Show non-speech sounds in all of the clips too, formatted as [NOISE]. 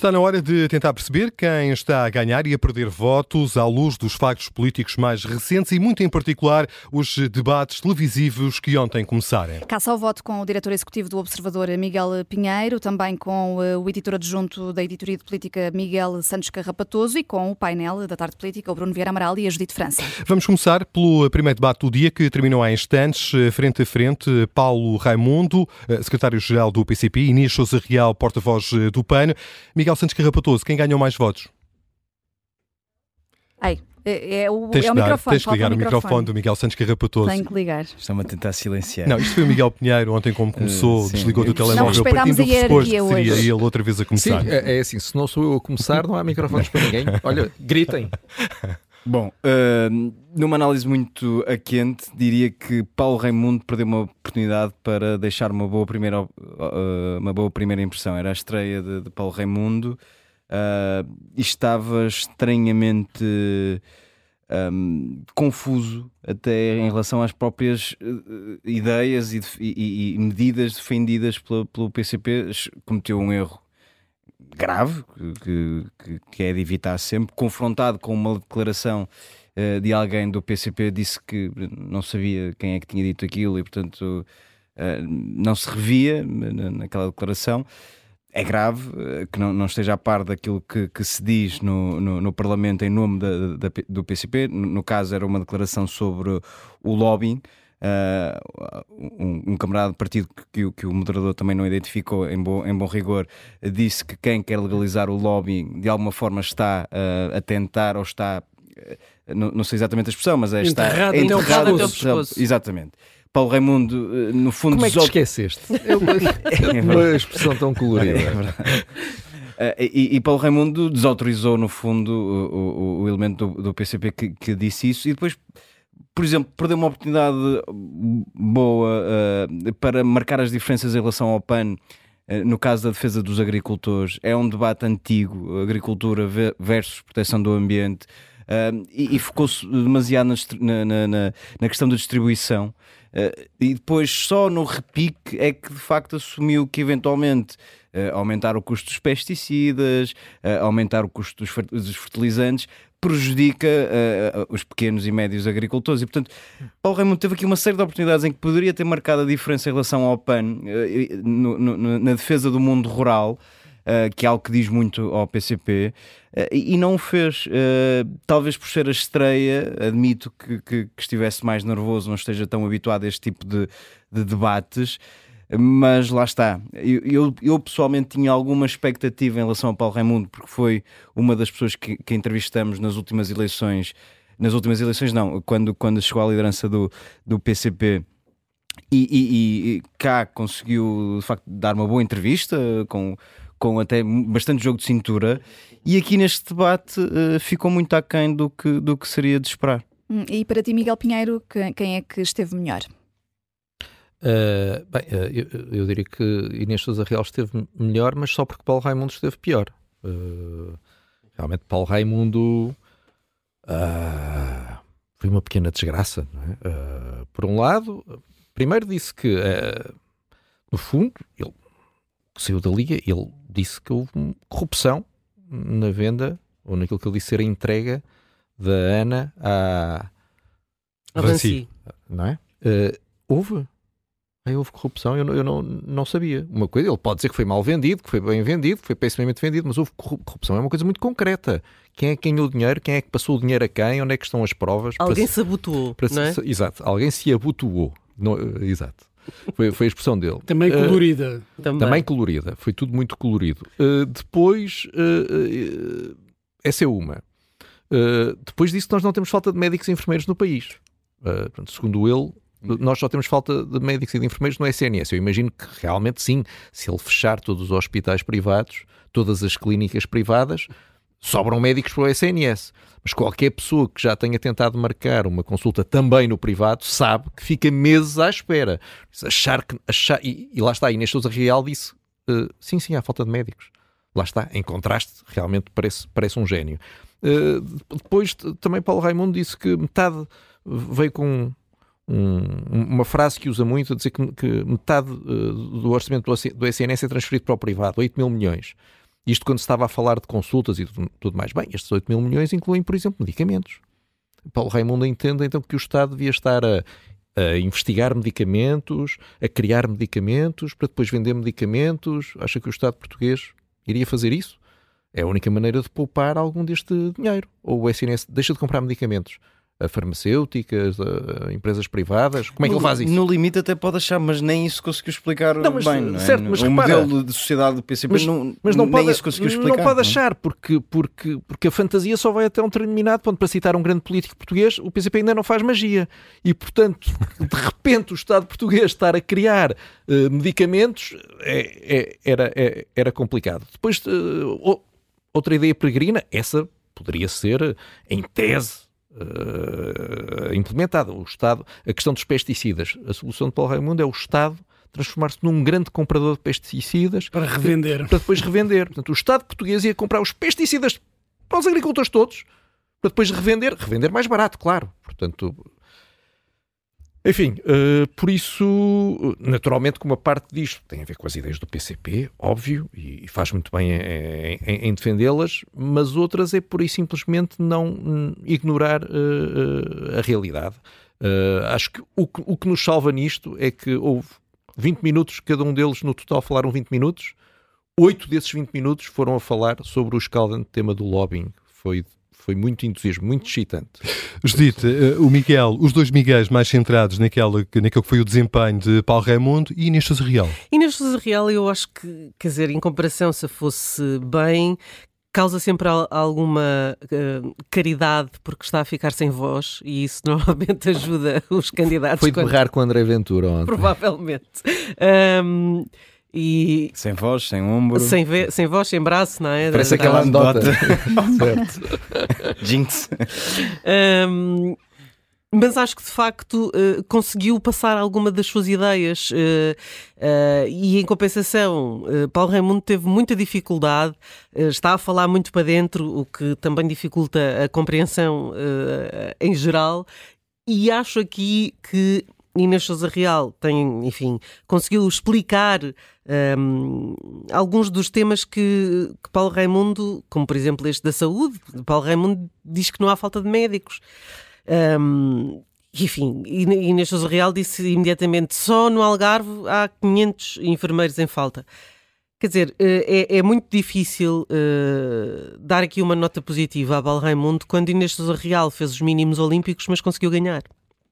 Está na hora de tentar perceber quem está a ganhar e a perder votos à luz dos factos políticos mais recentes e, muito em particular, os debates televisivos que ontem começaram. Caça ao voto com o diretor executivo do Observador, Miguel Pinheiro, também com eh, o editor adjunto da Editoria de Política, Miguel Santos Carrapatoso, e com o painel da Tarde Política, o Bruno Vieira Amaral e a Judite França. Vamos começar pelo primeiro debate do dia, que terminou há instantes, eh, frente a frente, Paulo Raimundo, eh, secretário-geral do PCP, Inês Sousa Real, porta-voz do PAN. Miguel Santos Carrapatoso, quem ganhou mais votos? Ai, é, é o, tens é o dar, microfone. Tens que ligar o microfone. microfone do Miguel Santos Carrapatoso. Tenho que ligar. Estão-me a tentar silenciar. Não, isto foi o Miguel Pinheiro ontem, como [LAUGHS] começou, uh, desligou do telemóvel, não partindo do pressuposto que seria ele outra vez a começar. Sim, é, é assim, se não sou eu a começar, não há microfones para ninguém. Olha, gritem. [LAUGHS] Bom, uh, numa análise muito a quente, diria que Paulo Raimundo perdeu uma oportunidade para deixar uma boa primeira, uh, uma boa primeira impressão. Era a estreia de, de Paulo Raimundo uh, e estava estranhamente um, confuso até em relação às próprias ideias e, e, e, medidas defendidas pelo, pelo PCP. Cometeu um erro grave, que, que, que, é de evitar sempre, confrontado com uma declaração uh, de alguém do PCP, disse que não sabia quem é que tinha dito aquilo e, portanto, uh, não se revia naquela declaração. É grave uh, que não, não, esteja a par daquilo que, que se diz no, no, no, Parlamento em nome da, da, do PCP. No, no, caso, era uma declaração sobre o lobbying. Uh, um, um, camarada de partido que, que, que, o moderador também não identificou em bom, em bom rigor, disse que quem quer legalizar o lobbying de alguma forma está uh, a tentar ou está, uh, não, não, sei exatamente a expressão, mas é está enterrado, enterrado, enterrado Exatamente. Paulo Raimundo, no fundo. Como é que te esqueceste? [LAUGHS] É uma, é uma expressão tão colorida. É uh, e, e, Paulo Raimundo desautorizou, no fundo, o, o, o elemento do, do PCP que, que, disse isso, e depois por exemplo, perdeu uma oportunidade boa uh, para marcar as diferenças em relação ao PAN uh, no caso da defesa dos agricultores. É um debate antigo, agricultura versus proteção do ambiente, uh, e, e focou-se demasiado na, na, na, na, questão da distribuição. e depois, só no repique, é que de facto assumiu que eventualmente aumentar o custo dos pesticidas, aumentar o custo dos fertilizantes, prejudica uh, os pequenos e médios agricultores. E, portanto, Paulo Raimundo teve aqui uma série de oportunidades em que poderia ter marcado a diferença em relação ao PAN uh, no, no, na defesa do mundo rural. Uh, que é algo que diz muito ao PCP, uh, e, não o fez. Uh, talvez por ser a estreia, admito que, que, que, estivesse mais nervoso, não esteja tão habituado a este tipo de, de debates. Mas lá está. Eu, eu, eu, pessoalmente tinha alguma expectativa em relação ao Paulo Raimundo, porque foi uma das pessoas que, que entrevistamos nas últimas eleições. Nas últimas eleições, não, quando, quando chegou à liderança do, do PCP. E, e, e cá conseguiu de facto dar uma boa entrevista com, com até bastante jogo de cintura e aqui neste debate uh, ficou muito aquém do que, do que seria de esperar. Hum, e para ti, Miguel Pinheiro, quem é que esteve melhor? Uh, bem, uh, eu, eu, diria que Inês Sousa Real esteve melhor, mas só porque Paulo Raimundo esteve pior. Uh, realmente, Paulo Raimundo foi uma pequena desgraça. É? por um lado, primeiro disse que, no fundo, ele saiu da Liga, ele disse que houve corrupção na venda, ou naquilo que ele disse ser a entrega da Ana à. Avanci. Não é? houve Aí houve corrupção, eu, não, eu não, não sabia. Uma coisa, ele pode dizer que foi mal vendido, que foi bem vendido, que foi pessimamente vendido, mas houve corrupção, é uma coisa muito concreta. Quem é que ganhou o dinheiro, quem é que passou o dinheiro a quem, onde é que estão as provas? Alguém para, se abotoou, não é? Exato, alguém se abotoou. No, exato. Foi, foi a expressão dele. Também colorida. Uh, também. também. colorida. Foi tudo muito colorido. Uh, depois, uh, essa é uma. depois disso, nós não temos falta de médicos e enfermeiros no país. Portanto, segundo ele, nós só temos falta de médicos e de enfermeiros no SNS. Eu imagino que realmente sim, se ele fechar todos os hospitais privados, todas as clínicas privadas, sobram médicos para o SNS. Mas qualquer pessoa que já tenha tentado marcar uma consulta também no privado sabe que fica meses à espera. Achar que. Achar, e, e lá está, Inês Sousa Real disse: uh, sim, sim, há falta de médicos. Lá está, em contraste, realmente parece, parece um gênio. Uh, depois também Paulo Raimundo disse que metade veio com um, uma frase que usa muito, a dizer que, que metade uh, do orçamento do, SNS é transferido para o privado, 8 mil milhões. Isto quando se estava a falar de consultas e tudo mais. Bem, estes 8 mil milhões incluem, por exemplo, medicamentos. Paulo Raimundo entende então que o Estado devia estar a, a investigar medicamentos, a criar medicamentos, para depois vender medicamentos. Acha que o Estado português iria fazer isso? É a única maneira de poupar algum deste dinheiro. Ou o SNS deixa de comprar medicamentos a farmacêuticas, a empresas privadas? Como é que no, ele faz isso? No limite até pode achar, mas nem isso conseguiu explicar não, mas, bem. Não é? certo, mas o repara, modelo de sociedade do PCP mas, não, mas não nem pode, isso conseguiu explicar. Não pode achar, porque, porque, porque a fantasia só vai até um determinado ponto. Para citar um grande político português, o PCP ainda não faz magia. E, portanto, de repente o Estado português estar a criar uh, medicamentos é, é, era, é, era complicado. Depois, uh, outra ideia peregrina, essa poderia ser, em tese, uh, implementada. O Estado, a questão dos pesticidas. A solução de Paulo Raimundo é o Estado transformar-se num grande comprador de pesticidas para revender. Para depois revender. Portanto, o Estado português ia comprar os pesticidas para os agricultores todos para depois revender, revender mais barato, claro. Portanto, enfim, uh, por isso, naturalmente, como a parte disto tem a ver com as ideias do PCP, óbvio, e, faz muito bem em, em, em defendê-las, mas outras é por aí simplesmente não ignorar uh, uh, a realidade. acho que o, o, que nos salva nisto é que houve 20 minutos, cada um deles no total falaram 20 minutos, oito desses 20 minutos foram a falar sobre o escaldante tema do lobbying. Foi foi muito entusiasmo, muito excitante. [LAUGHS] Judite, eh, o Miguel, os dois Miguéis mais centrados naquela, naquele que foi o desempenho de Paulo Raimundo e Inês Sousa Real. Inês Sousa Real, eu acho que, quer dizer, em comparação, se fosse bem, causa sempre alguma uh, caridade porque está a ficar sem voz e isso [LAUGHS] normalmente ajuda os candidatos. Foi de berrar quando... com André Ventura ontem. [LAUGHS] Provavelmente. Um, e sem voz, sem ombro, sem, ve sem voz, sem braço, não é? Parece da, aquela [LAUGHS] anedota. Jinx. Um, mas acho que de facto uh, conseguiu passar alguma das suas ideias uh, uh, e em compensação Paulo Raimundo teve muita dificuldade, está a falar muito para dentro, o que também dificulta a compreensão em geral e acho aqui que Inês Sousa Real tem, enfim, conseguiu explicar um, alguns dos temas que, que, Paulo Raimundo, como por exemplo este da saúde, Paulo Raimundo diz que não há falta de médicos. Um, enfim, Inês Sousa Real disse imediatamente só no Algarve há 500 enfermeiros em falta. Quer dizer, eh, é, é muito difícil uh, dar aqui uma nota positiva a Paulo Raimundo quando Inês Sousa Real fez os mínimos olímpicos, mas conseguiu ganhar.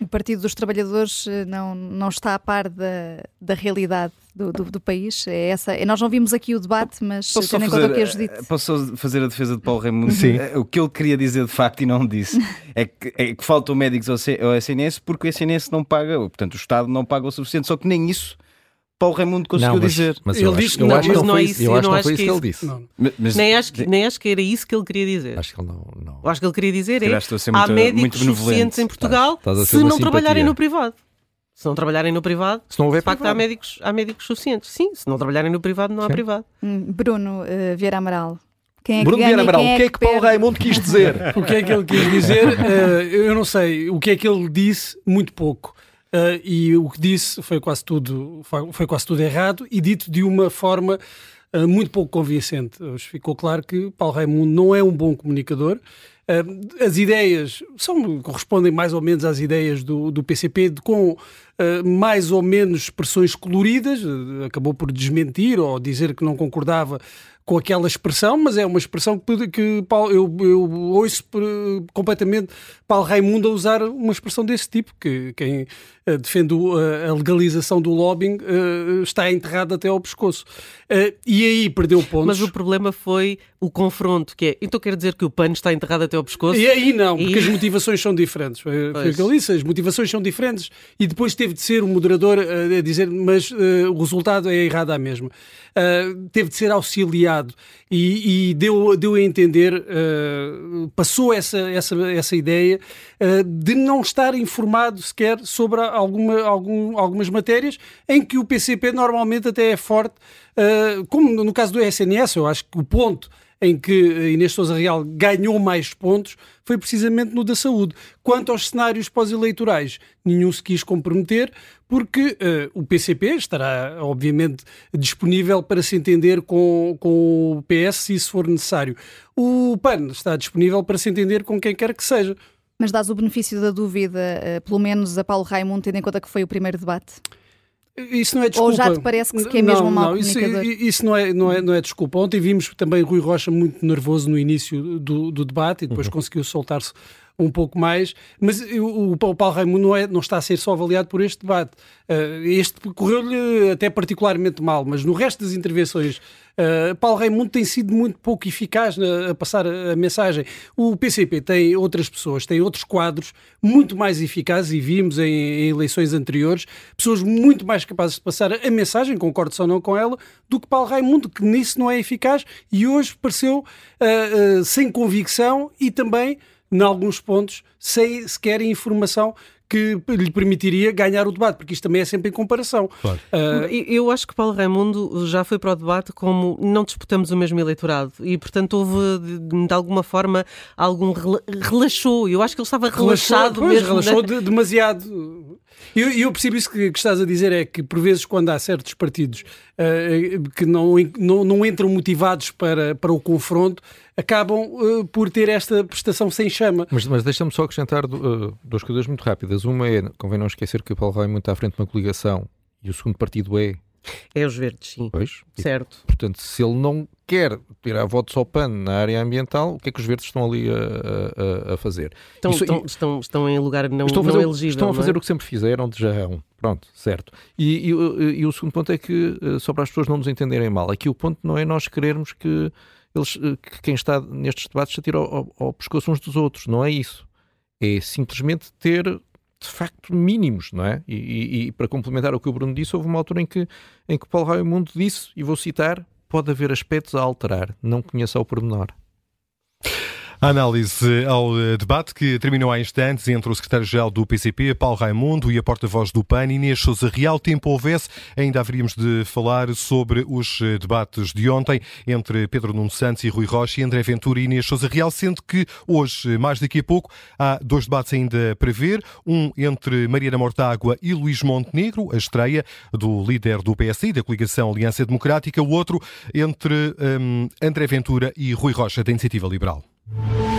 O Partido dos Trabalhadores eh, não, não está a par da, da realidade do, do, do país. É essa, nós não vimos aqui o debate, mas posso tendo em conta o que a Judite... Eh, posso fazer a defesa de Paulo Raimundo? Sim. Eh, o que ele queria dizer de facto e não disse [LAUGHS] é que, é que faltam médicos ao, ao SNS porque o SNS não paga, portanto o Estado não paga o suficiente, só que nem isso Paulo Raimundo conseguiu não, mas, dizer. Mas ele disse que não, mas não, é isso. Eu acho que não foi isso que ele disse. Mas, nem, acho que, nem acho que era isso que ele queria dizer. Acho que ele não. não. Eu acho que ele queria dizer é há médicos suficientes em Portugal estás, estás se não simpatia. trabalharem no privado. Se não trabalharem no privado, se não houver de facto há médicos, há médicos suficientes. Sim, se não trabalharem no privado, não há Sim. privado. Hum, Bruno uh, Vieira Amaral. Quem é Bruno Vieira Amaral, o que é que Paulo Raimundo quis dizer? [LAUGHS] o que é que ele quis dizer? Uh, [LAUGHS] eu não sei. O que é que ele disse? Muito pouco. Uh, e o que disse foi quase tudo foi quase tudo errado e dito de uma forma uh, muito pouco convincente. Ficou claro que Paulo Raimundo não é um bom comunicador. Uh, as ideias são, correspondem mais ou menos às ideias do, do PCP, de, com mais ou menos expressões coloridas. acabou por desmentir ou dizer que não concordava com aquela expressão, mas é uma expressão que, que Paulo, eu, eu ouço completamente Paulo Raimundo a usar uma expressão desse tipo, que quem uh, defende uh, a legalização do lobbying uh, está enterrado até ao pescoço. e aí perdeu pontos. Mas o problema foi o confronto, que é, então quer dizer que o pano está enterrado até ao pescoço? E aí não, porque e... as motivações são diferentes. Foi, foi o que ele disse, as motivações são diferentes e depois teve de ser o moderador a dizer, mas o resultado é errado à mesma. teve de ser auxiliado e, e deu, deu a entender, uh, passou essa, essa, essa ideia uh, de não estar informado sequer sobre alguma, algum, algumas matérias em que o PCP normalmente até é forte, uh, como no caso do SNS, eu acho que o ponto em que Inês Souza Real ganhou mais pontos foi precisamente no da saúde. Quanto aos cenários pós-eleitorais, nenhum se quis comprometer, porque uh, o PCP estará, obviamente, disponível para se entender com, com o PS se isso for necessário. O PAN está disponível para se entender com quem quer que seja. Mas dás o benefício da dúvida, uh, pelo menos a Paulo Raimundo, tendo em conta que foi o primeiro debate? Isso não é desculpa. Ou já te parece que é mesmo não, um mau não, comunicador? Isso, isso não, é, não, é, não é desculpa. Ontem vimos também Rui Rocha muito nervoso no início do, do debate e depois uhum. conseguiu soltar-se um pouco mais, mas o, o Paulo Raimundo não, é, não está a ser só avaliado por este debate. Uh, este correu-lhe até particularmente mal, mas no resto das intervenções, uh, Paulo Raimundo tem sido muito pouco eficaz na, a passar a, mensagem. O PCP tem outras pessoas, tem outros quadros muito mais eficazes, e vimos em, em eleições anteriores, pessoas muito mais capazes de passar a mensagem, concordo ou não com ela, do que Paulo Raimundo, que nisso não é eficaz e hoje pareceu uh, sem convicção e também em alguns pontos, sem sequer informação que lhe permitiria ganhar o debate, porque isto também é sempre em comparação. Claro. Uh... Eu acho que Paulo Raimundo já foi para o debate como não disputamos o mesmo eleitorado e, portanto, houve de, alguma forma algum relaxou. Eu acho que ele estava relaxado relaxou, mesmo. Relaxou de, demasiado. E eu, eu, percebo isso que, que, estás a dizer, é que por vezes quando há certos partidos uh, que não, não, não, entram motivados para, para o confronto, acabam uh, por ter esta prestação sem chama. Mas, mas deixa-me só acrescentar uh, duas coisas muito rápidas. Uma é, convém não esquecer que o Paulo Raimundo está à frente de uma coligação e o segundo partido é é os verdes, sim. Pois. Certo. E, portanto, se ele não quer tirar votos ao PAN na área ambiental, o que é que os verdes estão ali a, a, a fazer? Estão, Isso, estão, e, estão, estão, em lugar não, estão fazer, não elegível. Estão a fazer é? o que sempre fizeram de jarrão. Pronto, certo. E, e, e, o segundo ponto é que, eh, só para as pessoas não nos entenderem mal, aqui o ponto não é nós querermos que, eles, eh, que quem está nestes debates se atire ao, ao, ao pescoço uns dos outros. Não é isso. É simplesmente ter de facto mínimos, não é? E, e, e, para complementar o que o Bruno disse, houve uma altura em que, em que Paulo Raimundo disse, e vou citar, pode haver aspectos a alterar, não conheça o pormenor. A análise ao eh, debate que terminou há instantes entre o secretário-geral do PCP, Paulo Raimundo, e a porta-voz do PAN, Inês Sousa Real. Tempo houvesse, ainda haveríamos de falar sobre os eh, debates de ontem entre Pedro Nuno Santos e Rui Rocha, e André Ventura e Inês Sousa Real, sendo que hoje, mais daqui a pouco, há dois debates ainda para ver. Um entre Mariana Mortágua e Luís Montenegro, a estreia do líder do PSI, da coligação Aliança Democrática. O outro entre um, André Ventura e Rui Rocha, da Iniciativa Liberal. you